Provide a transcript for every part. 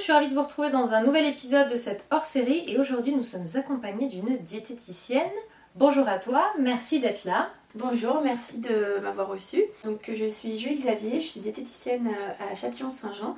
je suis ravie de vous retrouver dans un nouvel épisode de cette hors-série et aujourd'hui nous sommes accompagnés d'une diététicienne. Bonjour à toi, merci d'être là. Bonjour, merci de m'avoir reçu. Donc je suis Julie Xavier, je suis diététicienne euh, à Châtillon-Saint-Jean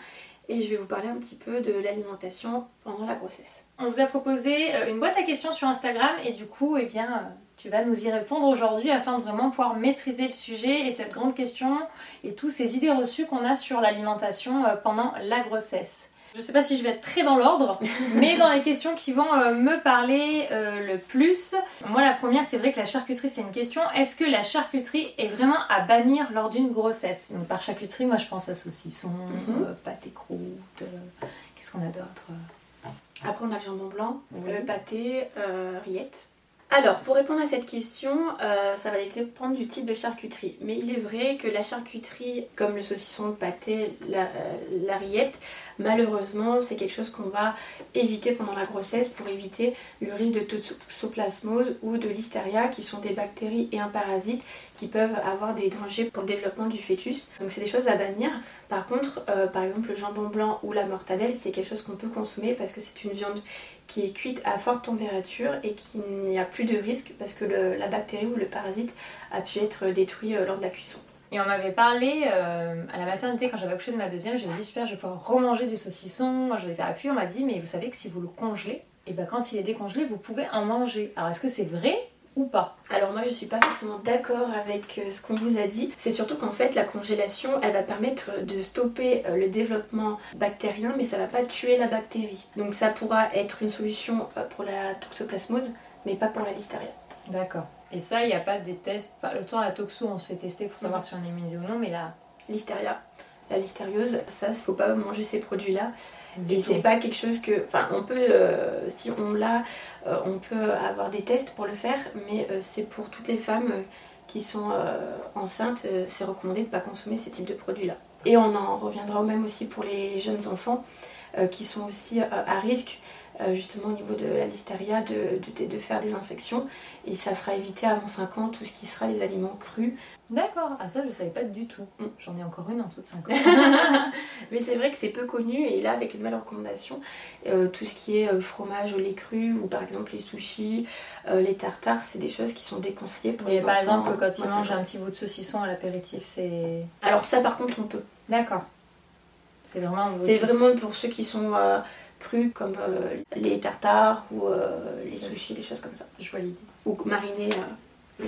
et je vais vous parler un petit peu de l'alimentation pendant la grossesse. On vous a proposé euh, une boîte à questions sur Instagram et du coup, eh bien, euh, tu vas nous y répondre aujourd'hui afin de vraiment pouvoir maîtriser le sujet et cette grande question et toutes ces idées reçues qu'on a sur l'alimentation pendant la grossesse. Je ne sais pas si je vais être très dans l'ordre, mais dans les questions qui vont euh, me parler euh, le plus. Moi, la première, c'est vrai que la charcuterie, c'est une question. Est-ce que la charcuterie est vraiment à bannir lors d'une grossesse? Donc, par charcuterie, moi, je pense à saucisson, mm pâté croûte. Qu'est-ce qu'on a d'autre? Après, on a le jambon blanc, le pâté, rillettes. Alors, pour répondre à cette question, ça va dépendre du type de charcuterie. Mais il est vrai que la charcuterie, comme le saucisson, le pâté, la, rillette, Malheureusement, c'est quelque chose qu'on va éviter pendant la grossesse pour éviter le risque de toxoplasmose ou de listeria qui sont des bactéries et un parasite qui peuvent avoir des dangers pour le développement du fœtus. Donc c'est des choses à bannir. Par contre, euh, par exemple le jambon blanc ou la mortadelle, c'est quelque chose qu'on peut consommer parce que c'est une viande qui est cuite à forte température et qu'il n'y a plus de risque parce que la bactérie ou le parasite a pu être détruit euh, lors de la cuisson. Et on m'avait parlé euh, à la maternité quand j'avais accouché de ma deuxième, j'avais dit super, je vais pouvoir remanger du saucisson. Je vais faire appui. On m'a dit, mais vous savez que si vous le congelez, et eh ben quand il est décongelé, vous pouvez en manger. Alors est-ce que c'est vrai ou pas Alors moi je suis pas forcément d'accord avec euh, ce qu'on vous a dit. C'est surtout qu'en fait la congélation elle va permettre de stopper euh, le développement bactérien mais ça va pas tuer la bactérie. Donc ça pourra être une solution pour la toxoplasmose mais pas pour la listeria. D'accord. Et ça, il n'y a pas des tests. Enfin, le temps, la toxo, on se fait tester pour savoir mhm. si on est immunisé ou non, mais là. Listeria. La listériose, ça, faut pas manger ces produits-là. Et c'est pas quelque chose que. Enfin, on peut, euh, si on l'a, euh, on peut avoir des tests pour le faire, mais euh, c'est pour toutes les femmes qui sont enceintes, c'est recommandé de ne pas consommer ces types de produits-là. Et on en reviendra au même aussi pour les jeunes enfants qui sont aussi à risque justement au niveau de la listeria de, de, faire des infections et ça sera évité avant 5 ans tout ce qui sera les aliments crus. D'accord, ah ça je savais pas du tout. Mm. J'en ai encore une en dessous de 5 ans. Mais c'est vrai que c'est peu connu et là avec une belle recommandation, euh, tout ce qui est euh, fromage au lait cru ou par exemple les sushis, les tartares, c'est des choses qui sont déconseillées pour les par enfants. par exemple quand ils mangent un petit bout de saucisson à l'apéritif, c'est... Alors ça par contre on peut. D'accord. C'est vraiment... C'est vraiment pour ceux qui sont crus comme euh, les tartares ou euh, les sushis, des choses comme ça. Je vois l'idée. Ou mariner euh,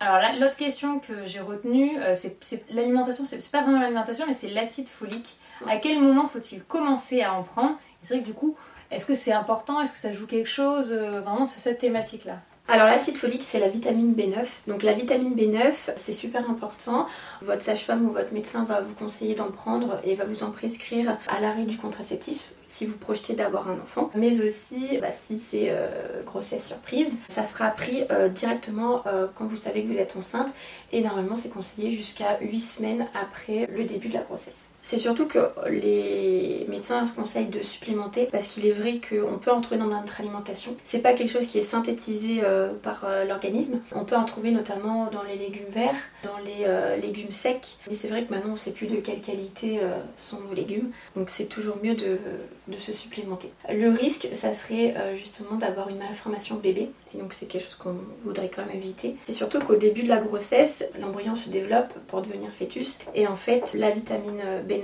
Alors là, l'autre question que j'ai retenue, c'est l'alimentation, c'est pas vraiment l'alimentation, mais c'est l'acide folique. À quel moment faut-il commencer à en prendre? C'est vrai que du coup, est-ce que c'est important? Est-ce que ça joue quelque chose vraiment sur cette thématique-là? Alors l'acide folique c'est la vitamine B9. Donc la vitamine B9 c'est super important. Votre sage-femme ou votre médecin va vous conseiller d'en prendre et va vous en prescrire à l'arrêt du contraceptif si vous projetez d'avoir un enfant, mais aussi bah, si c'est euh, grossesse surprise, ça sera pris euh, directement euh, quand vous savez que vous êtes enceinte et normalement c'est conseillé jusqu'à 8 semaines après le début de la grossesse. C'est surtout que les médecins se conseillent de supplémenter parce qu'il est vrai qu'on peut en trouver dans notre alimentation. C'est pas quelque chose qui est synthétisé par l'organisme. On peut en trouver notamment dans les légumes verts, dans les légumes secs. Et c'est vrai que maintenant on sait plus de quelle qualité sont nos légumes. Donc c'est toujours mieux de, de, se supplémenter. Le risque, ça serait justement d'avoir une malformation bébé. Et donc c'est quelque chose qu'on voudrait quand même éviter. C'est surtout qu'au début de la grossesse, l'embryon se développe pour devenir fœtus. Et en fait, la vitamine B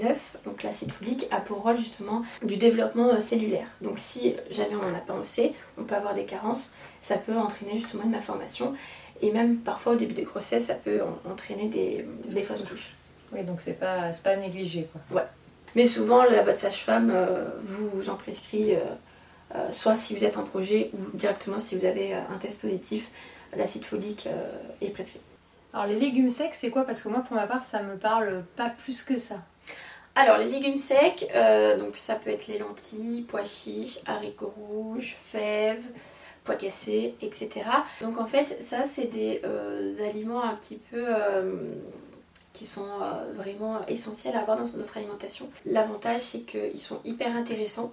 donc l'acide folique, a pour rôle justement du développement euh, cellulaire. Donc si jamais on n'en a pas assez, on peut avoir des carences, ça peut entraîner justement une malformation. Et même parfois au début des grossesses, ça peut entraîner des, des fausses couches. Oui, donc c'est pas, pas négligé quoi. Ouais. Mais souvent, la votre sage-femme euh, vous en prescrit, euh, soit si vous êtes en projet ou directement si vous avez un test positif, l'acide folique est prescrit. Alors les légumes secs, c'est quoi? Parce que moi, pour ma part, ça me parle pas plus que ça. Alors les légumes secs, euh, donc ça peut être les lentilles, pois chiches, haricots rouges, fèves, pois cassés, etc. Donc en fait ça c'est des euh, aliments un petit peu euh, qui sont vraiment essentiels à avoir dans notre alimentation. L'avantage c'est qu'ils sont hyper intéressants.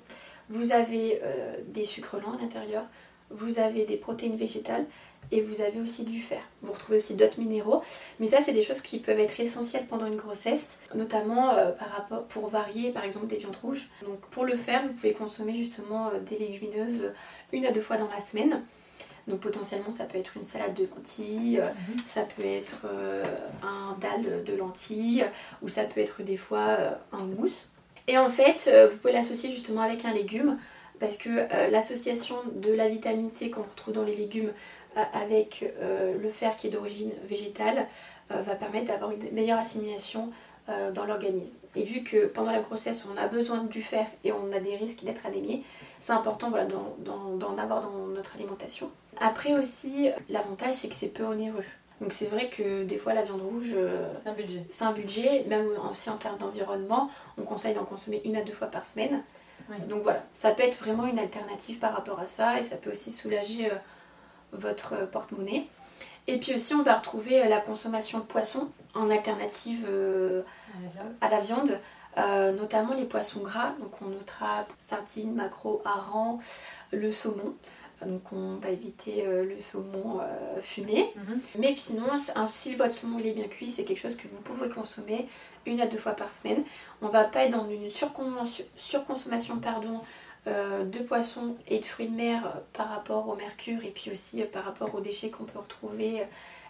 Vous avez des sucres lents à l'intérieur, vous avez des protéines végétales et vous avez aussi du fer. Vous retrouvez aussi d'autres minéraux, mais ça c'est des choses qui peuvent être essentielles pendant une grossesse, notamment euh, pour varier par exemple des viandes rouges. Donc pour le fer, vous pouvez consommer justement euh, des légumineuses une à deux fois dans la semaine. Donc potentiellement ça peut être une salade de lentilles, mhm. ça peut être un dalle de lentilles ou ça peut être des fois un mousse. Et en fait, vous pouvez l'associer justement avec un légume parce que l'association de la vitamine C qu'on retrouve dans les légumes euh, avec euh, le fer qui est d'origine végétale euh, va permettre d'avoir une meilleure assimilation dans l'organisme. Et vu que pendant la grossesse on a besoin du fer et on a des risques d'être anémié, c'est important voilà, d'en avoir dans notre alimentation. Après aussi, l'avantage c'est que c'est peu onéreux. Donc c'est vrai que des fois la viande rouge, c'est un budget. C'est un budget, même aussi en termes d'environnement, on conseille d'en consommer une à deux fois par semaine. Donc voilà, ça peut être vraiment une alternative par rapport à ça et ça peut aussi soulager votre porte-monnaie. Et puis aussi, on va retrouver la consommation de poissons en alternative euh, à la viande, euh, notamment les poissons gras. Donc, on notera sardines, maquereaux, harengs, le saumon. Donc, on va éviter euh, le saumon fumé. Mhm. Mais sinon, si votre saumon est bien cuit, c'est quelque chose que vous pouvez consommer une à deux fois par semaine. On va pas être dans une surconsommation pardon, euh, de poissons et de fruits de mer euh, par rapport au mercure et puis aussi euh, par rapport aux déchets qu'on peut retrouver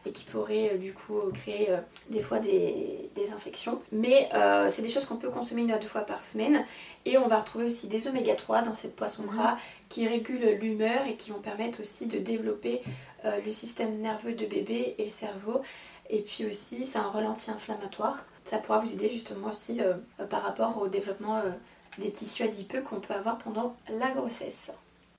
et qui pourraient du coup créer des fois des, infections. Mais c'est des choses qu'on peut consommer une à deux fois par semaine et on va retrouver aussi des oméga 3 dans ces poissons mhm. gras qui régulent l'humeur et qui vont permettre aussi de développer le système nerveux de bébé et le cerveau. Et puis aussi, c'est un ralenti inflammatoire. Ça pourra vous aider justement aussi par rapport au développement des tissus adipeux qu'on peut avoir pendant la grossesse.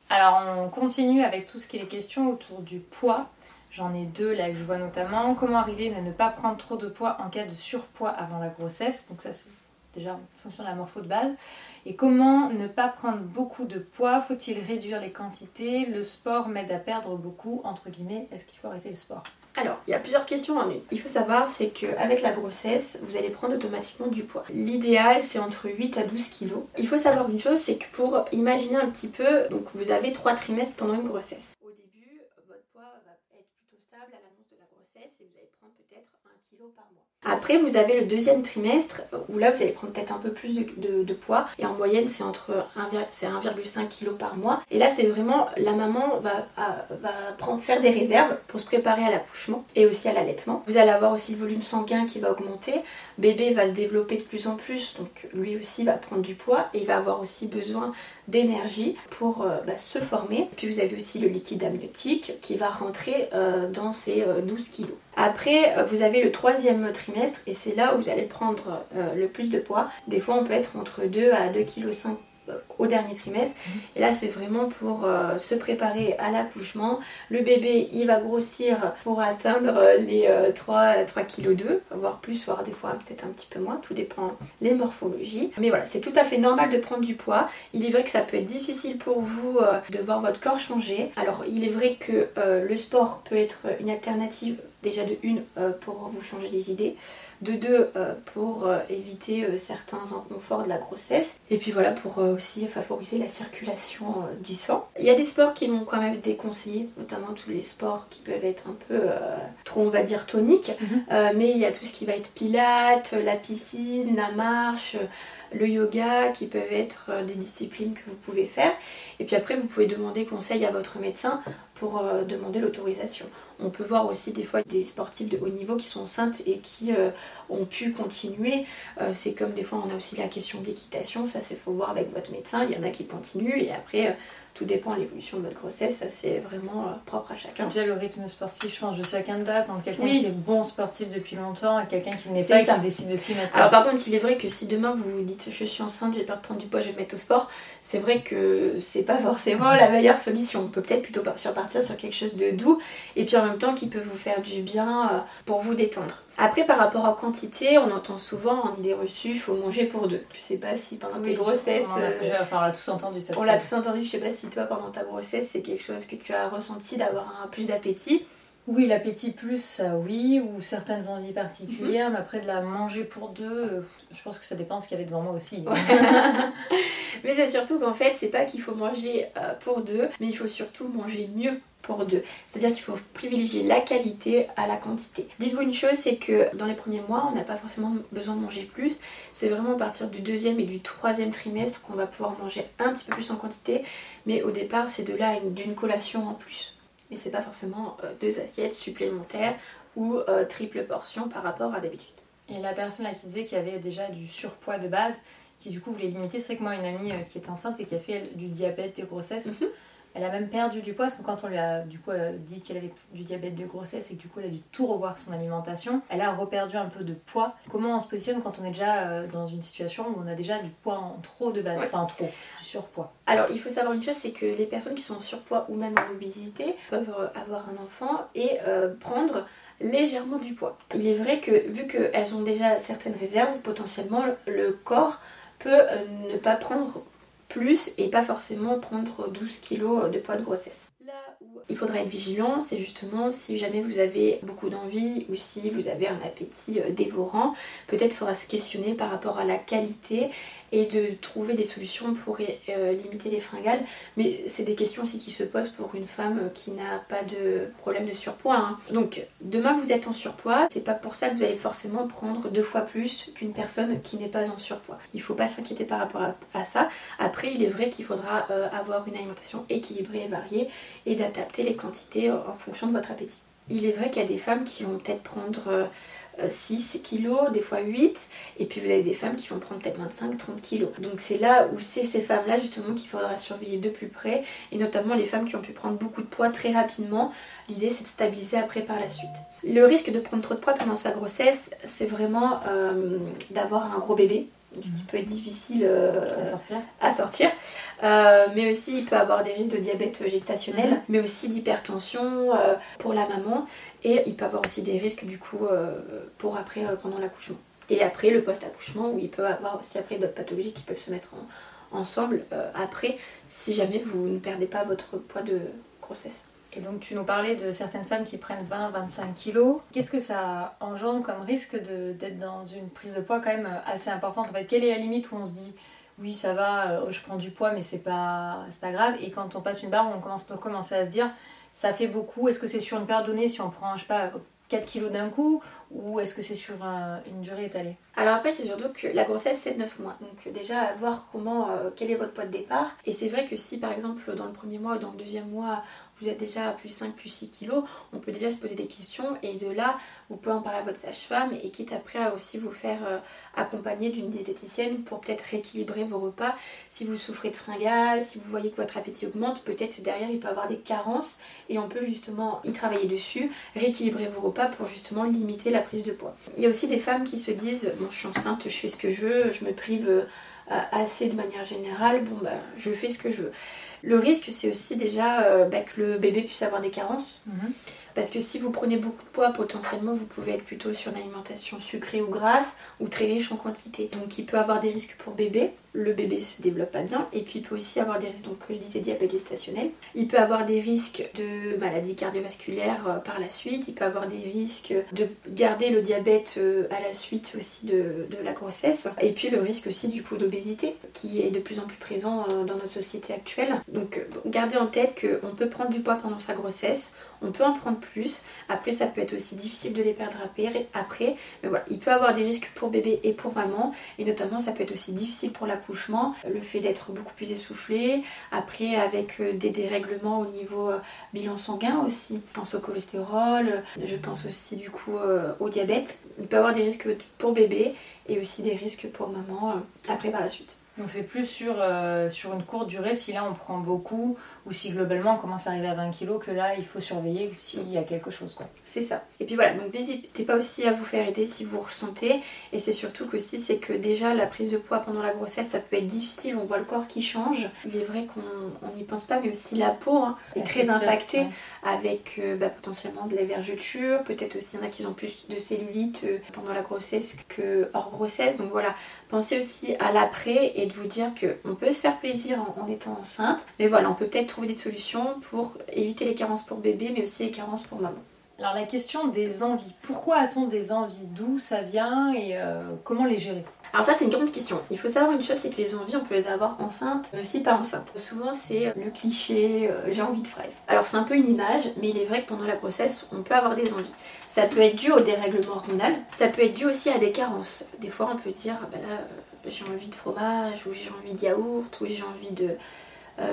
Alors on continue avec tout ce qui est les questions autour du poids. J'en ai deux là que je vois notamment. Comment arriver à ne pas prendre trop de poids en cas de surpoids avant la grossesse? Donc ça c'est déjà une fonction de la morpho de base. Et comment ne pas prendre beaucoup de poids? Faut-il réduire les quantités? Le sport m'aide à perdre beaucoup, entre guillemets. Est-ce qu'il faut arrêter le sport? Alors, il y a plusieurs questions en une. Il faut savoir, c'est qu'avec la grossesse, vous allez prendre automatiquement du poids. L'idéal, c'est entre 8 à 12 kilos. Il faut savoir une chose, c'est que pour imaginer un petit peu, donc vous avez 3 trimestres pendant une grossesse. Au début, votre poids va être plutôt stable à l'annonce de la grossesse et vous allez prendre peut-être 1 kg par mois. Après, vous avez le deuxième trimestre où là, vous allez prendre peut-être un peu plus de, poids. Et en moyenne, c'est entre 1,5 kg par mois. Et là, c'est vraiment la maman va, va prendre, faire des réserves pour se préparer à l'accouchement et aussi à l'allaitement. Vous allez avoir aussi le volume sanguin qui va augmenter. Bébé va se développer de plus en plus, donc lui aussi va prendre du poids et il va avoir aussi besoin d'énergie pour euh, bah, se former. Puis vous avez aussi le liquide amniotique qui va rentrer euh, dans ces 12 euh, kilos. Après, vous avez le troisième trimestre et c'est là où vous allez prendre le plus de poids. Des fois, on peut être entre 2 à 2,5 kg au dernier trimestre. Mhm. Et là, c'est vraiment pour euh, se préparer à l'accouchement. Le bébé, il va grossir pour atteindre les 3, 3 kg 2, voire plus, voire des fois peut-être un petit peu moins. Tout dépend les morphologies. Mais voilà, c'est tout à fait normal de prendre du poids. Il est vrai que ça peut être difficile pour vous euh, de voir votre corps changer. Alors, il est vrai que euh, le sport peut être une alternative déjà de une pour vous changer les idées de deux euh, pour euh, éviter euh, certains inconforts de la grossesse et puis voilà pour aussi favoriser la circulation du sang. Il y a des sports qui vont quand même être déconseillés, notamment tous les sports qui peuvent être un peu trop on va dire toniques, mhm. mais il y a tout ce qui va être pilates, la piscine, la marche, le yoga qui peuvent être des disciplines que vous pouvez faire. Et puis après, vous pouvez demander conseil à votre médecin pour demander l'autorisation. On peut voir aussi des fois des sportifs de haut niveau qui sont enceintes et qui euh, ont pu continuer. Euh, c'est comme des fois on a aussi la question d'équitation, ça c'est faut voir avec votre médecin. Il y en a qui continuent et après euh, tout dépend de l'évolution de votre grossesse, ça c'est vraiment propre à chacun. Déjà le rythme sportif change de chacun de base, entre quelqu'un qui est bon sportif depuis longtemps et quelqu'un qui n'est pas et qui décide de s'y mettre. Alors par contre il est vrai que si demain vous vous dites je suis enceinte, j'ai peur de prendre du poids, je vais me mettre au sport, c'est vrai que c'est pas forcément la meilleure solution. On peut peut-être plutôt partir sur quelque chose de doux et puis en même temps qui peut vous faire du bien euh, pour vous détendre. Après, par rapport à quantité, on entend souvent en idée reçue, il faut manger pour deux. Je sais pas si pendant tes grossesses. On l'a euh, tous entendu ça. On l'a tous entendu, je sais pas si toi pendant ta grossesse c'est quelque chose que tu as ressenti d'avoir un plus d'appétit. Oui, l'appétit plus, ça oui, ou certaines envies particulières, mhm. mais après de la manger pour deux, euh, je pense que ça dépend ce qu'il y avait devant moi aussi. mais disait surtout qu'en fait, c'est pas qu'il faut manger euh, pour deux, mais il faut surtout manger mieux pour deux. C'est-à-dire qu'il faut privilégier la qualité à la quantité. Dites-vous une chose, c'est que dans les premiers mois, on n'a pas forcément besoin de manger plus. C'est vraiment à partir du deuxième et du troisième trimestre qu'on va pouvoir manger un petit peu plus en quantité. Mais au départ, c'est de là d'une collation en plus. Mais c'est pas forcément euh, deux assiettes supplémentaires ou euh, triple portion par rapport à d'habitude. Et la personne là qui disait qu'il y avait déjà du surpoids de base, qui du coup voulait limiter, c'est que moi, une amie euh, qui est enceinte et qui a fait du diabète et grossesse, mhm. Elle a même perdu du poids parce que quand on lui a du coup euh, dit qu'elle avait du diabète de grossesse et que du coup elle a dû tout revoir son alimentation, elle a reperdu un peu de poids. Comment on se positionne quand on est déjà euh, dans une situation où on a déjà du poids en trop de base, enfin en trop, du surpoids Alors il faut savoir une chose, c'est que les personnes qui sont en surpoids ou même en obésité peuvent euh, avoir un enfant et prendre légèrement du poids. Il est vrai que vu qu'elles ont déjà certaines réserves, potentiellement le corps peut ne pas prendre plus et pas forcément prendre 12 kg de poids de grossesse. Là où il faudra être vigilant, c'est justement si jamais vous avez beaucoup d'envie ou si vous avez un appétit euh, dévorant, peut-être faudra se questionner par rapport à la qualité et de trouver des solutions pour euh, limiter les fringales. Mais c'est des questions aussi qui se posent pour une femme qui n'a pas de problème de surpoids. Hein. Donc demain vous êtes en surpoids, c'est pas pour ça que vous allez forcément prendre deux fois plus qu'une personne qui n'est pas en surpoids. Il faut pas s'inquiéter par rapport à, ça. Après il est vrai qu'il faudra euh, avoir une alimentation équilibrée et variée et d'adapter les quantités en fonction de votre appétit. Il est vrai qu'il y a des femmes qui vont peut-être prendre 6 euh, kilos, des fois 8, et puis vous avez des femmes qui vont prendre peut-être 25-30 kilos. Donc c'est là où c'est ces femmes-là justement qu'il faudra surveiller de plus près, et notamment les femmes qui ont pu prendre beaucoup de poids très rapidement. L'idée c'est de stabiliser après par la suite. Le risque de prendre trop de poids pendant sa grossesse, c'est vraiment euh, d'avoir un gros bébé qui peut être difficile euh, à sortir. mais aussi il peut avoir des risques de diabète gestationnel, mhm. mais aussi d'hypertension pour la maman. Et il peut avoir aussi des risques du coup euh, pour après euh, pendant l'accouchement. Et après le post-accouchement où il peut avoir aussi après d'autres pathologies qui peuvent se mettre ensemble euh, après si jamais vous ne perdez pas votre poids de grossesse. Et donc tu nous parlais de certaines femmes qui prennent 20-25 kilos. Qu'est-ce que ça engendre comme risque d'être dans une prise de poids quand même assez importante? En fait, Quelle est la limite où on se dit oui ça va, je prends du poids mais c'est pas, pas grave? Et quand on passe une barre on commence, on commencer à se dire ça fait beaucoup Est-ce que c'est sur une période donnée si on prend, je sais pas, 4 kilos d'un coup? Ou est-ce que c'est sur une durée étalée? Alors après c'est surtout que la grossesse c'est 9 mois. Donc déjà voir comment euh, quel est votre poids de départ. Et c'est vrai que si par exemple dans le premier mois ou dans le deuxième mois vous êtes déjà à plus 5, plus 6 kilos, on peut déjà se poser des questions et de là, vous pouvez en parler à votre sage-femme et quitte après à aussi vous faire euh, accompagner d'une diététicienne pour peut-être rééquilibrer vos repas. Si vous souffrez de fringales, si vous voyez que votre appétit augmente, peut-être derrière il peut avoir des carences et on peut justement y travailler dessus, rééquilibrer vos repas pour justement limiter la prise de poids. Il y a aussi des femmes qui se disent, bon je suis enceinte, je fais ce que je veux, je me prive euh, assez de manière générale, bon bah je fais ce que je veux. Le risque, c'est aussi déjà euh, bah, que le bébé puisse avoir des carences. Mhm. Parce que si vous prenez beaucoup de poids, potentiellement, vous pouvez être plutôt sur une alimentation sucrée ou grasse ou très riche en quantité. Donc, il peut avoir des risques pour bébé le bébé se développe pas bien et puis il peut aussi avoir des risques, donc je disais diabète gestationnel, il peut avoir des risques de maladies cardiovasculaires euh, par la suite, il peut avoir des risques de garder le diabète euh, à la suite aussi de, la grossesse. Et puis le risque aussi du coup d'obésité qui est de plus en plus présent euh, dans notre société actuelle. Donc gardez en tête qu'on peut prendre du poids pendant sa grossesse, on peut en prendre plus, après ça peut être aussi difficile de les perdre après, mais voilà, il peut avoir des risques pour bébé et pour maman. Et notamment ça peut être aussi difficile pour la le fait d'être beaucoup plus essoufflé, après avec euh, des dérèglements au niveau euh, bilan sanguin aussi. Je pense au cholestérol, je pense aussi du coup euh, au diabète. Il peut y avoir des risques pour bébé et aussi des risques pour maman après par la suite. Donc c'est plus sur, sur une courte durée, si là on prend beaucoup, ou si globalement on commence à arriver à 20 kg, que là il faut surveiller s'il y a quelque chose. quoi. C'est ça. Et puis voilà, donc n'hésitez pas aussi à vous faire aider si vous ressentez. Et c'est surtout qu'aussi c'est que déjà la prise de poids pendant la grossesse ça peut être difficile, on voit le corps qui change. Il est vrai qu'on n'y pense pas, mais aussi la peau hein, est très impactée avec euh, bah, potentiellement de la vergeture, peut-être aussi il y en a qui ont plus de cellulite euh, pendant la grossesse que hors grossesse. Donc voilà, pensez aussi à l'après et de vous dire qu'on peut se faire plaisir en, en étant enceinte. Mais voilà, on peut peut-être trouver des solutions pour éviter les carences pour bébé, mais aussi les carences pour maman. Alors la question des envies. Pourquoi a-t-on des envies? D'où ça vient et euh, comment les gérer? Alors ça c'est une grande question. Il faut savoir une chose, c'est que les envies, on peut les avoir enceintes, mais aussi pas enceintes. Souvent c'est le cliché, euh, j'ai envie de fraises. Alors c'est un peu une image, mais il est vrai que pendant la grossesse, on peut avoir des envies. Ça peut être dû au dérèglement hormonal, ça peut être dû aussi à des carences. Des fois on peut dire, ah bah là euh, j'ai envie de fromage, ou j'ai envie de yaourt, ou j'ai envie de euh,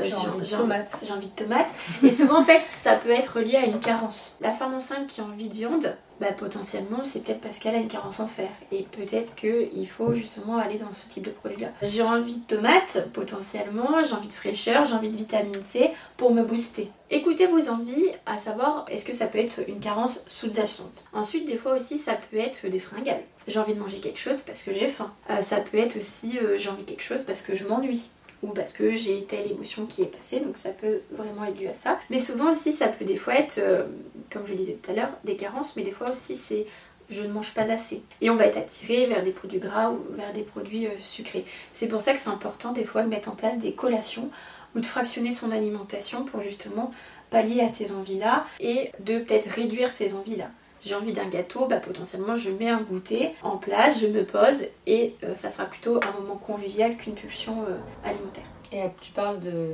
j'ai envie de tomates. J'ai envie de tomates. Et souvent, en fait, ça peut être lié à une carence. La femme enceinte qui a envie de viande, bah, potentiellement, c'est peut-être parce qu'elle a une carence en fer. Et peut-être qu'il faut justement aller dans ce type de produit-là. J'ai envie de tomates, potentiellement, j'ai envie de fraîcheur, j'ai envie de vitamine C pour me booster. Écoutez vos envies, à savoir, est-ce que ça peut être une carence sous-jacente. Ensuite, des fois aussi, ça peut être des fringales. J'ai envie de manger quelque chose parce que j'ai faim. Euh, ça peut être aussi, euh, j'ai envie de quelque chose parce que je m'ennuie ou parce que j'ai telle émotion qui est passée, donc ça peut vraiment être dû à ça. Mais souvent aussi, ça peut des fois être, euh, comme je le disais tout à l'heure, des carences, mais des fois aussi c'est je ne mange pas assez. Et on va être attiré vers des produits gras ou vers des produits euh, sucrés. C'est pour ça que c'est important des fois de mettre en place des collations ou de fractionner son alimentation pour justement pallier à ces envies-là et de peut-être réduire ces envies-là j'ai envie d'un gâteau, bah, potentiellement je mets un goûter en place, je me pose et euh, ça sera plutôt un moment convivial qu'une pulsion euh, alimentaire. Et euh, tu parles de,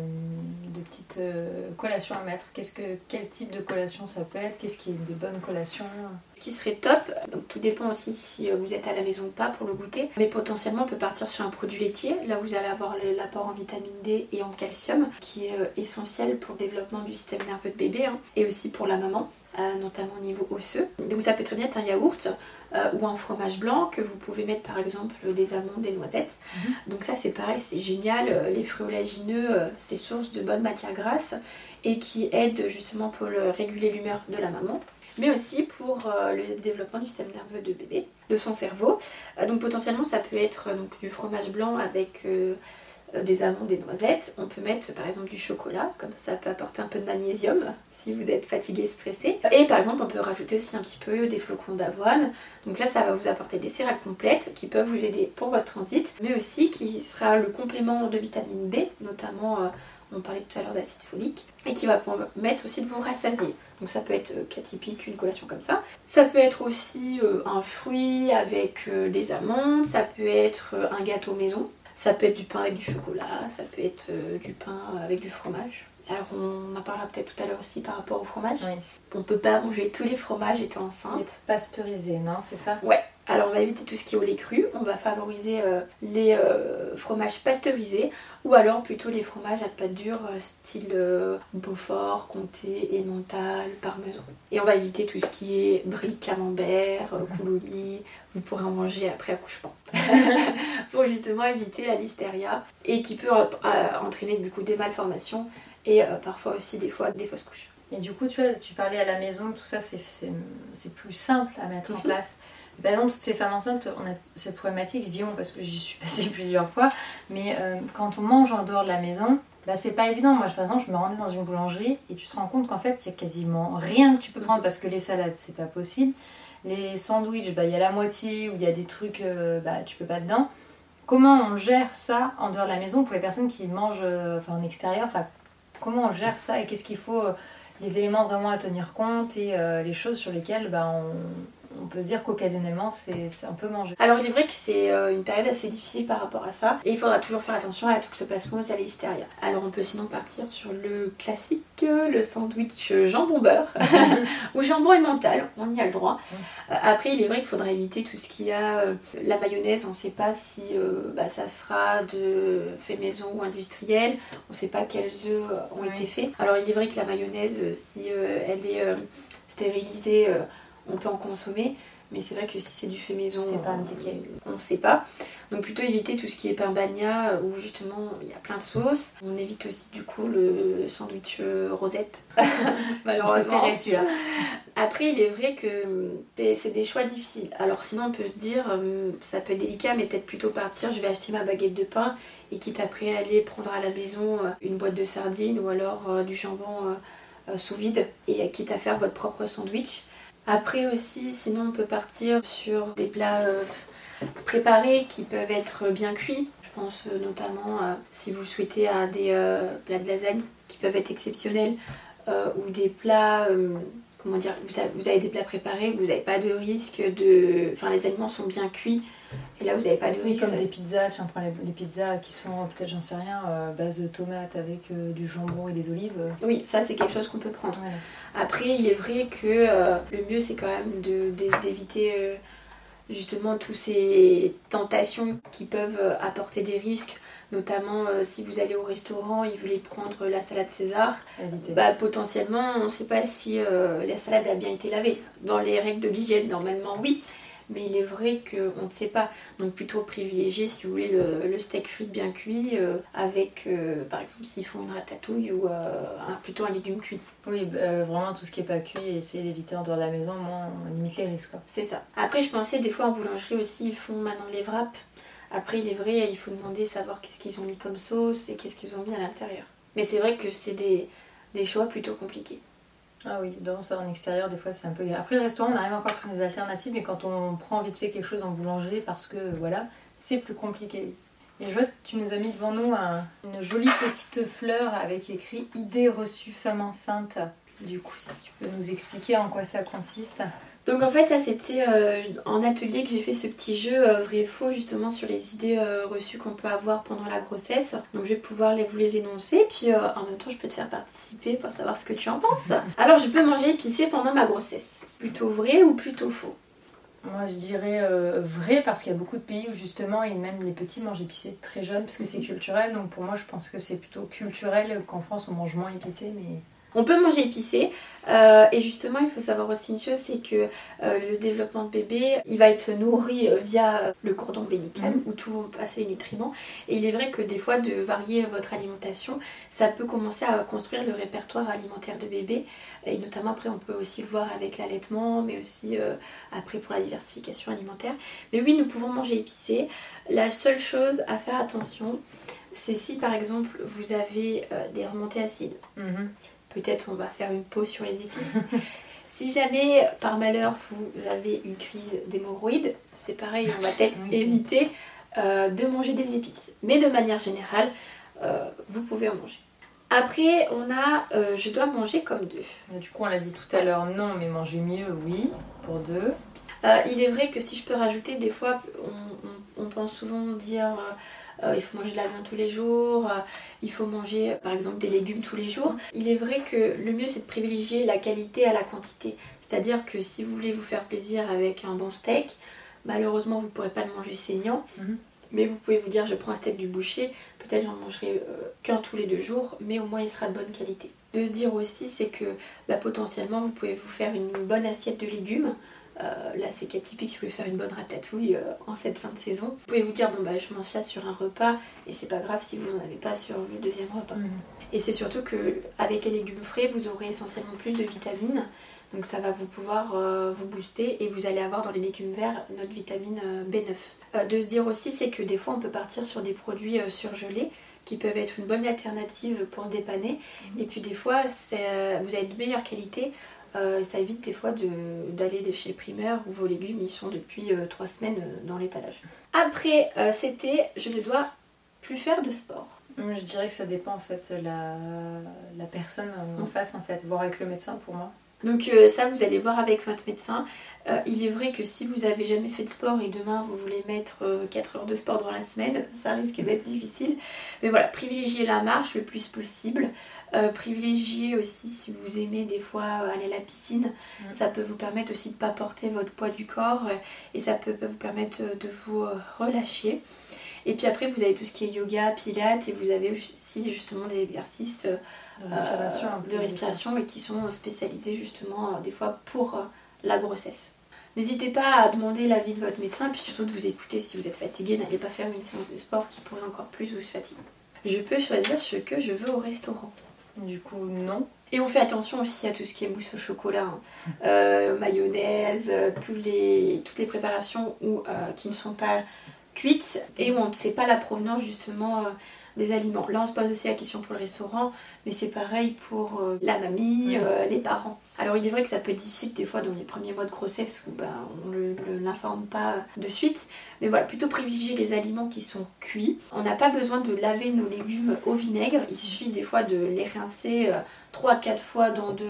petites collations à mettre. Qu'est-ce que, quel type de collation ça peut être? Qu'est-ce qui est de bonnes collations Ce qui serait top, donc tout dépend aussi si vous êtes à la maison ou pas pour le goûter, mais potentiellement on peut partir sur un produit laitier. Là vous allez avoir l'apport en vitamine D et en calcium qui est essentiel pour le développement du système nerveux de bébé hein, et aussi pour la maman. Euh, notamment au niveau osseux. Donc ça peut très bien être un yaourt euh, ou un fromage blanc que vous pouvez mettre par exemple des amandes, des noisettes. Mhm. Donc ça c'est pareil, c'est génial. Euh, les fruits olagineux, c'est source de bonnes matières grasses et qui aident justement pour réguler l'humeur de la maman mais aussi pour le développement du système nerveux de bébé, de son cerveau. donc potentiellement ça peut être donc, du fromage blanc avec euh, des amandes, des noisettes. On peut mettre par exemple du chocolat, comme ça, peut apporter un peu de magnésium si vous êtes fatigué, stressé. Et par exemple, on peut rajouter aussi un petit peu des flocons d'avoine. Donc là, ça va vous apporter des céréales complètes qui peuvent vous aider pour votre transit, mais aussi qui sera le complément de vitamine B, notamment. Euh, on parlait tout à l'heure d'acide folique, et qui va permettre aussi de vous rassasier. Donc ça peut être euh, cas typique, une collation comme ça. Ça peut être aussi un fruit avec des amandes, ça peut être un gâteau maison. Ça peut être du pain avec du chocolat, ça peut être euh, du pain avec du fromage. Alors on en parlera peut-être tout à l'heure aussi par rapport au fromage. Oui. On peut pas manger tous les fromages étant enceinte. Pasteurisé, non C'est ça? Ouais. Alors on va éviter tout ce qui est au lait cru, on va favoriser euh, les euh, fromages pasteurisés ou alors plutôt les fromages à pâte dure style Beaufort, Comté, Emmental, Parmesan. Et on va éviter tout ce qui est brie, camembert, coulouni, vous pourrez en manger après accouchement. pour justement éviter la listeria et qui peut euh, entraîner du coup des malformations et euh, parfois aussi des fois des fausses couches. Et du coup, tu vois, tu parlais à la maison, tout ça c'est plus simple à mettre en mhm. place. Par exemple, toutes ces femmes enceintes, on a cette problématique, je dis on parce que j'y suis passée plusieurs fois, mais euh, quand on mange en dehors de la maison, bah, c'est pas évident. Moi, par exemple, je me rendais dans une boulangerie et tu te rends compte qu'en fait, il y a quasiment rien que tu peux prendre parce que les salades, c'est pas possible. Les sandwichs, bah, il y a la moitié ou il y a des trucs, euh, bah, tu peux pas dedans. Comment on gère ça en dehors de la maison pour les personnes qui mangent euh, enfin, en extérieur? Enfin, Comment on gère ça et qu'est-ce qu'il faut, les éléments vraiment à tenir compte et les choses sur lesquelles bah, on, on peut dire qu'occasionnellement c'est un peu manger. Alors il est vrai que c'est euh, une période assez difficile par rapport à ça et il faudra toujours faire attention à la toxoplasmose à l'hystéria. Alors on peut sinon partir sur le classique, le sandwich jambon beurre ou jambon et mental, on y a le droit. Euh, après il est vrai qu'il faudra éviter tout ce qui a euh, la mayonnaise, on ne sait pas si bah, ça sera de fait maison ou industriel, on ne sait pas quels œufs ont été faits. Alors il est vrai que la mayonnaise si elle est stérilisée on peut en consommer, mais c'est vrai que si c'est du fait maison, pas indiqué. On ne sait pas. Donc plutôt éviter tout ce qui est pain bagna où justement il y a plein de sauces. On évite aussi du coup le sandwich euh, rosette. Malheureusement. celui-là. Après il est vrai que c'est des choix difficiles. Alors sinon on peut se dire euh, ça peut être délicat mais peut-être plutôt partir je vais acheter ma baguette de pain et quitte après aller prendre à la maison euh, une boîte de sardines ou alors du jambon sous vide et quitte à faire votre propre sandwich. Après aussi, sinon on peut partir sur des plats euh, préparés qui peuvent être bien cuits. Je pense euh, notamment, si vous souhaitez, à des euh, plats de lasagne qui peuvent être exceptionnels ou des plats, comment dire, vous avez, des plats préparés, vous n'avez pas de risque de... Enfin, les aliments sont bien cuits Et là, vous n'avez pas de Oui, risque. comme des pizzas, si on prend les, les pizzas qui sont peut-être, j'en sais rien, euh, base de tomates avec euh, du jambon et des olives. Oui, ça c'est quelque chose qu'on peut prendre. Après, il est vrai que euh, le mieux c'est quand même d'éviter justement toutes ces tentations qui peuvent apporter des risques, notamment euh, si vous allez au restaurant et vous voulez prendre la salade César, bah, potentiellement on ne sait pas si euh, la salade a bien été lavée. Dans les règles de l'hygiène, normalement oui. Mais il est vrai qu'on ne sait pas. Donc plutôt privilégier, si vous voulez, le, le steak frites bien cuit euh, avec, euh, par exemple, s'ils font une ratatouille ou euh, un- plutôt un légume cuit. Oui, bah, vraiment tout ce qui est pas cuit et essayer d'éviter en dehors de la maison, moins on limite les risques. C'est ça. Après, je pensais des fois en boulangerie aussi, ils font maintenant les wraps. Après, il est vrai, il faut demander savoir qu'est-ce qu'ils ont mis comme sauce et qu'est-ce qu'ils ont mis à l'intérieur. Mais c'est vrai que c'est des, des choix plutôt compliqués. Ah oui, dans ça en extérieur, des fois c'est un peu. Après le restaurant, on arrive encore trouver des alternatives, mais quand on prend vite fait quelque chose en boulangerie, parce que voilà, c'est plus compliqué. Et je vois tu nous as mis devant nous un- une jolie petite fleur avec écrit Idée reçue femme enceinte. Du coup, si tu peux nous expliquer en quoi ça consiste. Donc en fait, ça c'était euh, en atelier que j'ai fait ce petit jeu euh, vrai faux justement sur les idées euh, reçues qu'on peut avoir pendant la grossesse. Donc je vais pouvoir les, vous les énoncer, puis en même temps je peux te faire participer pour savoir ce que tu en penses. Alors je peux manger épicé pendant ma grossesse. Plutôt vrai ou plutôt faux? Moi je dirais euh, vrai, parce qu'il y a beaucoup de pays où justement, et même les petits mangent épicé très jeunes, parce que c'est culturel. Donc pour moi, je pense que c'est plutôt culturel qu'en France on mange moins épicé, mais. On peut manger épicé. Euh, et justement il faut savoir aussi une chose c'est que euh, le développement de bébé il va être nourri euh, via le cordon ombilical où tout va passer les nutriments. Et il est vrai que des fois de varier votre alimentation ça peut commencer à construire le répertoire alimentaire de bébé. Et notamment après on peut aussi le voir avec l'allaitement mais aussi euh, après pour la diversification alimentaire. Mais oui nous pouvons manger épicé. La seule chose à faire attention c'est si par exemple vous avez des remontées acides. Mhm. Peut-être on va faire une pause sur les épices. si jamais par malheur vous avez une crise d'hémorroïdes, c'est pareil, on va peut-être Oui. éviter euh, de manger des épices. Mais de manière générale, euh, vous pouvez en manger. Après, on a euh, je dois manger comme deux. Mais Du coup, on l'a dit tout à l'heure, non, mais manger mieux, oui, pour deux. Il est vrai que si je peux rajouter, des fois, on, on- on pense souvent dire il faut manger de la viande tous les jours, euh, il faut manger par exemple des légumes tous les jours. Il est vrai que le mieux c'est de privilégier la qualité à la quantité. C'est-à-dire que si vous voulez vous faire plaisir avec un bon steak, malheureusement vous ne pourrez pas le manger saignant. Mhm. Mais vous pouvez vous dire je prends un steak du boucher, peut-être j'en mangerai euh, qu'un tous les deux jours, mais au moins il sera de bonne qualité. De se dire aussi c'est que bah, potentiellement vous pouvez vous faire une bonne assiette de légumes. Euh, là c'est cas typique si vous voulez faire une bonne ratatouille euh, en cette fin de saison. Vous pouvez vous dire bon bah je mange ça sur un repas et c'est pas grave si vous n'en avez pas sur le deuxième repas. Et c'est surtout que avec les légumes frais, vous aurez essentiellement plus de vitamines. Donc ça va vous pouvoir euh, vous booster et vous allez avoir dans les légumes verts notre vitamine euh, B9. Euh, de se dire aussi, c'est que des fois on peut partir sur des produits surgelés qui peuvent être une bonne alternative pour se dépanner. Et puis des fois, vous avez de meilleure qualité. Euh, ça évite des fois d'aller de chez le primeur où vos légumes ils sont depuis 3 semaines euh, dans l'étalage. Après, euh, c'était je ne dois plus faire de sport. Je dirais que ça dépend en fait de la, la personne en Mm. face, en fait, voir avec le médecin pour moi. Donc euh, ça, vous allez voir avec votre médecin. Euh, il est vrai que si vous avez jamais fait de sport et demain vous voulez mettre 4 heures de sport dans la semaine, ça risque d'être difficile. Mais voilà, privilégiez la marche le plus possible. Euh, privilégiez aussi si vous aimez des fois aller à la piscine. Mm. Ça peut vous permettre aussi de ne pas porter votre poids du corps euh, et ça peut, vous permettre de, vous euh, relâcher. Et puis après, vous avez tout ce qui est yoga, pilates et vous avez aussi justement des exercices euh, De respiration. euh, de respiration et qui sont spécialisés justement euh, des fois pour euh, la grossesse. N'hésitez pas à demander l'avis de votre médecin, puis surtout de vous écouter si vous êtes fatigué. N'allez pas faire une séance de sport qui pourrait encore plus vous fatiguer. Je peux choisir ce que je veux au restaurant. Du coup, non. Et on fait attention aussi à tout ce qui est mousse au chocolat, hein. Euh, mayonnaise, euh, tous les, toutes les préparations où, euh, qui ne sont pas cuites et où on ne sait pas la provenance justement des aliments. Là on se pose aussi la question pour le restaurant, mais c'est pareil pour euh, la mamie, euh, les parents. Alors il est vrai que ça peut être difficile des fois dans les premiers mois de grossesse où bah, on ne l'informe pas de suite, mais voilà, plutôt privilégier les aliments qui sont cuits. On n'a pas besoin de laver nos légumes au vinaigre, il suffit des fois de les rincer 3-4 fois dans de,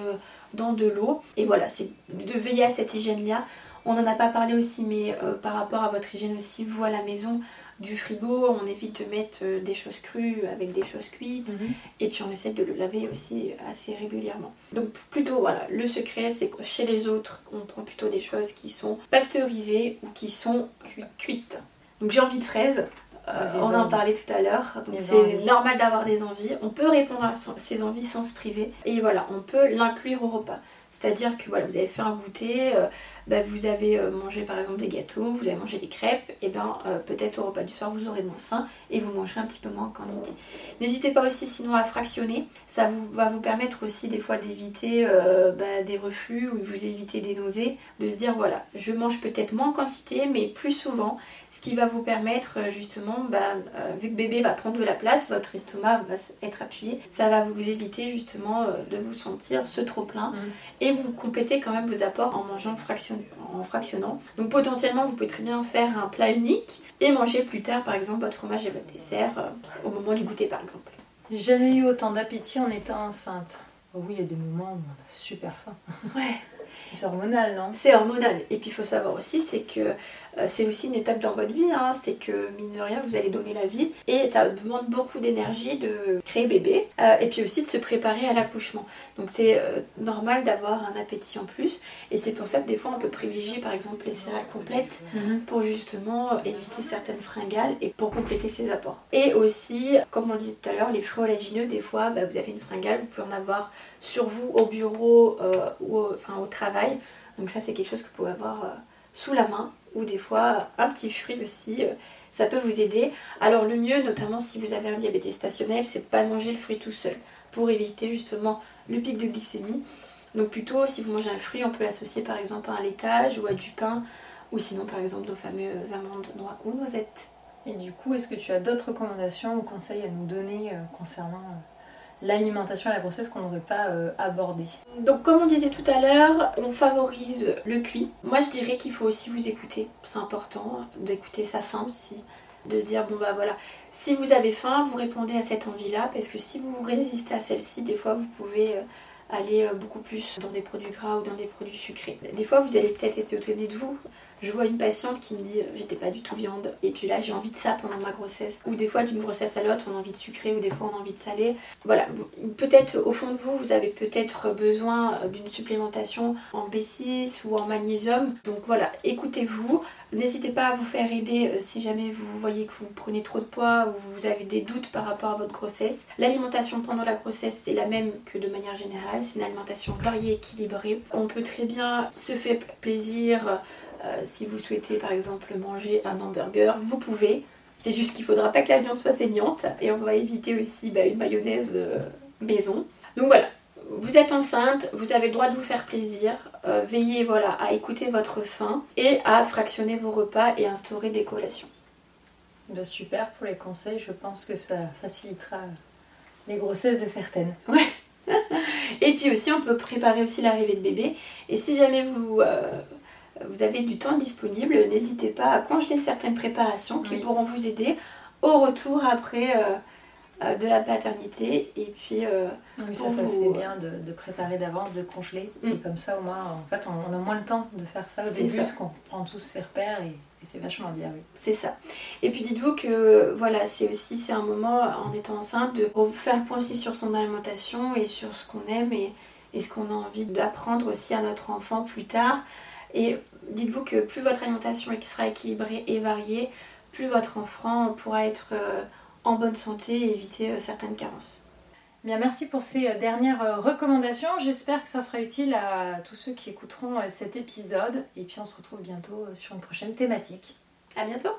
dans de l'eau. Et voilà, c'est de veiller à cette hygiène-là. On n'en a pas parlé aussi, mais par rapport à votre hygiène aussi, vous à la maison, du frigo, on évite de mettre euh, des choses crues avec des choses cuites. Mhm. Et puis on essaie de le laver aussi assez régulièrement. Donc plutôt voilà, le secret c'est que chez les autres, on prend plutôt des choses qui sont pasteurisées ou qui sont cuites. Donc j'ai envie de fraises. Euh, on en parlait tout à l'heure, donc c'est normal d'avoir des envies. On peut répondre à ses envies sans se priver. Et voilà, on peut l'inclure au repas. C'est-à-dire que voilà, vous avez fait un goûter, euh, bah, vous avez euh, mangé par exemple des gâteaux, vous avez mangé des crêpes, et bien euh, peut-être au repas du soir vous aurez moins faim et vous mangerez un petit peu moins en quantité. N'hésitez pas aussi sinon à fractionner, ça vous, va vous permettre aussi des fois d'éviter bah, des reflux ou vous éviter des nausées, de se dire voilà, je mange peut-être moins en quantité mais plus souvent, ce qui va vous permettre justement, bah, vu que bébé va prendre de la place, votre estomac va être appuyé, ça va vous éviter justement de vous sentir ce trop plein mmh. et vous complétez quand même vos apports en mangeant fractionné en fractionnant. Donc potentiellement, vous pouvez très bien faire un plat unique et manger plus tard, par exemple, votre fromage et votre dessert euh, au moment du goûter, par exemple. J'ai jamais eu autant d'appétit en étant enceinte. Oh oui, il y a des moments où on a super faim. Ouais. C'est hormonal, non? C'est hormonal. Et puis il faut savoir aussi, c'est que euh, c'est aussi une étape dans votre vie. Hein. C'est que, mine de rien, vous allez donner la vie. Et ça demande beaucoup d'énergie de créer bébé. Euh, et puis aussi de se préparer à l'accouchement. Donc c'est euh, normal d'avoir un appétit en plus. Et c'est pour ça que des fois, on peut privilégier, par exemple, les céréales complètes mhm. pour justement éviter certaines fringales et pour compléter ses apports. Et aussi, comme on disait tout à l'heure, les fruits olagineux, des fois, bah, vous avez une fringale, vous pouvez en avoir sur vous au bureau ou au, enfin, au travail. Donc ça, c'est quelque chose que vous pouvez avoir sous la main ou des fois un petit fruit aussi. Euh, ça peut vous aider. Alors le mieux, notamment si vous avez un diabète stationnel, c'est de pas manger le fruit tout seul pour éviter justement le pic de glycémie. Donc plutôt, si vous mangez un fruit, on peut l'associer par exemple à un laitage ou à du pain, ou sinon par exemple nos fameuses amandes, noix ou noisettes. Et du coup, est-ce que tu as d'autres recommandations ou conseils à nous donner euh, concernant euh, l'alimentation à la grossesse qu'on n'aurait pas euh, abordé. Donc comme on disait tout à l'heure, on favorise le cuit. Moi je dirais qu'il faut aussi vous écouter. C'est important d'écouter sa faim aussi. De se dire bon bah voilà, si vous avez faim, vous répondez à cette envie-là parce que si vous résistez à celle-ci, des fois vous pouvez euh, aller euh, beaucoup plus dans des produits gras ou dans des produits sucrés. Des fois, vous allez peut-être être étonné de vous. Je vois une patiente qui me dit euh, j'étais pas du tout viande et puis là j'ai envie de ça pendant ma grossesse. Ou des fois d'une grossesse à l'autre on a envie de sucrer ou des fois on a envie de saler. Voilà, peut-être au fond de vous vous avez peut-être besoin euh, d'une supplémentation en B6 ou en magnésium. Donc voilà, écoutez-vous. N'hésitez pas à vous faire aider euh, si jamais vous voyez que vous prenez trop de poids ou vous avez des doutes par rapport à votre grossesse. L'alimentation pendant la grossesse, c'est la même que de manière générale. C'est une alimentation variée, équilibrée. On peut très bien se faire plaisir euh, si vous souhaitez par exemple manger un hamburger. Vous pouvez. C'est juste qu'il faudra pas que la viande soit saignante. Et on va éviter aussi bah, une mayonnaise euh, maison. Donc voilà, vous êtes enceinte, vous avez le droit de vous faire plaisir. Euh, veillez voilà, à écouter votre faim et à fractionner vos repas et instaurer des collations. Bah, super pour les conseils, je pense que ça facilitera les grossesses de certaines. Ouais. et puis aussi, on peut préparer aussi l'arrivée de bébé. Et si jamais vous, euh, vous avez du temps disponible, n'hésitez pas à congeler certaines préparations qui pourront vous aider au retour après. Euh, euh, de la paternité et puis euh, oui ça ça se fait bien de, préparer d'avance de congeler. Mm. et comme ça au moins en fait on, a moins le temps de faire ça au début parce qu'on prend tous ses repères et, c'est vachement bien oui. C'est ça. Et puis dites-vous que voilà c'est aussi c'est un moment en étant enceinte de faire point aussi sur son alimentation et sur ce qu'on aime et, et ce qu'on a envie d'apprendre aussi à notre enfant plus tard. Et dites-vous que plus votre alimentation sera équilibrée et variée plus votre enfant pourra être euh, en bonne santé et éviter euh, certaines carences. Bien, merci pour ces euh, dernières euh, recommandations. J'espère que ça sera utile à tous ceux qui écouteront cet épisode. Et puis on se retrouve bientôt sur une prochaine thématique. À bientôt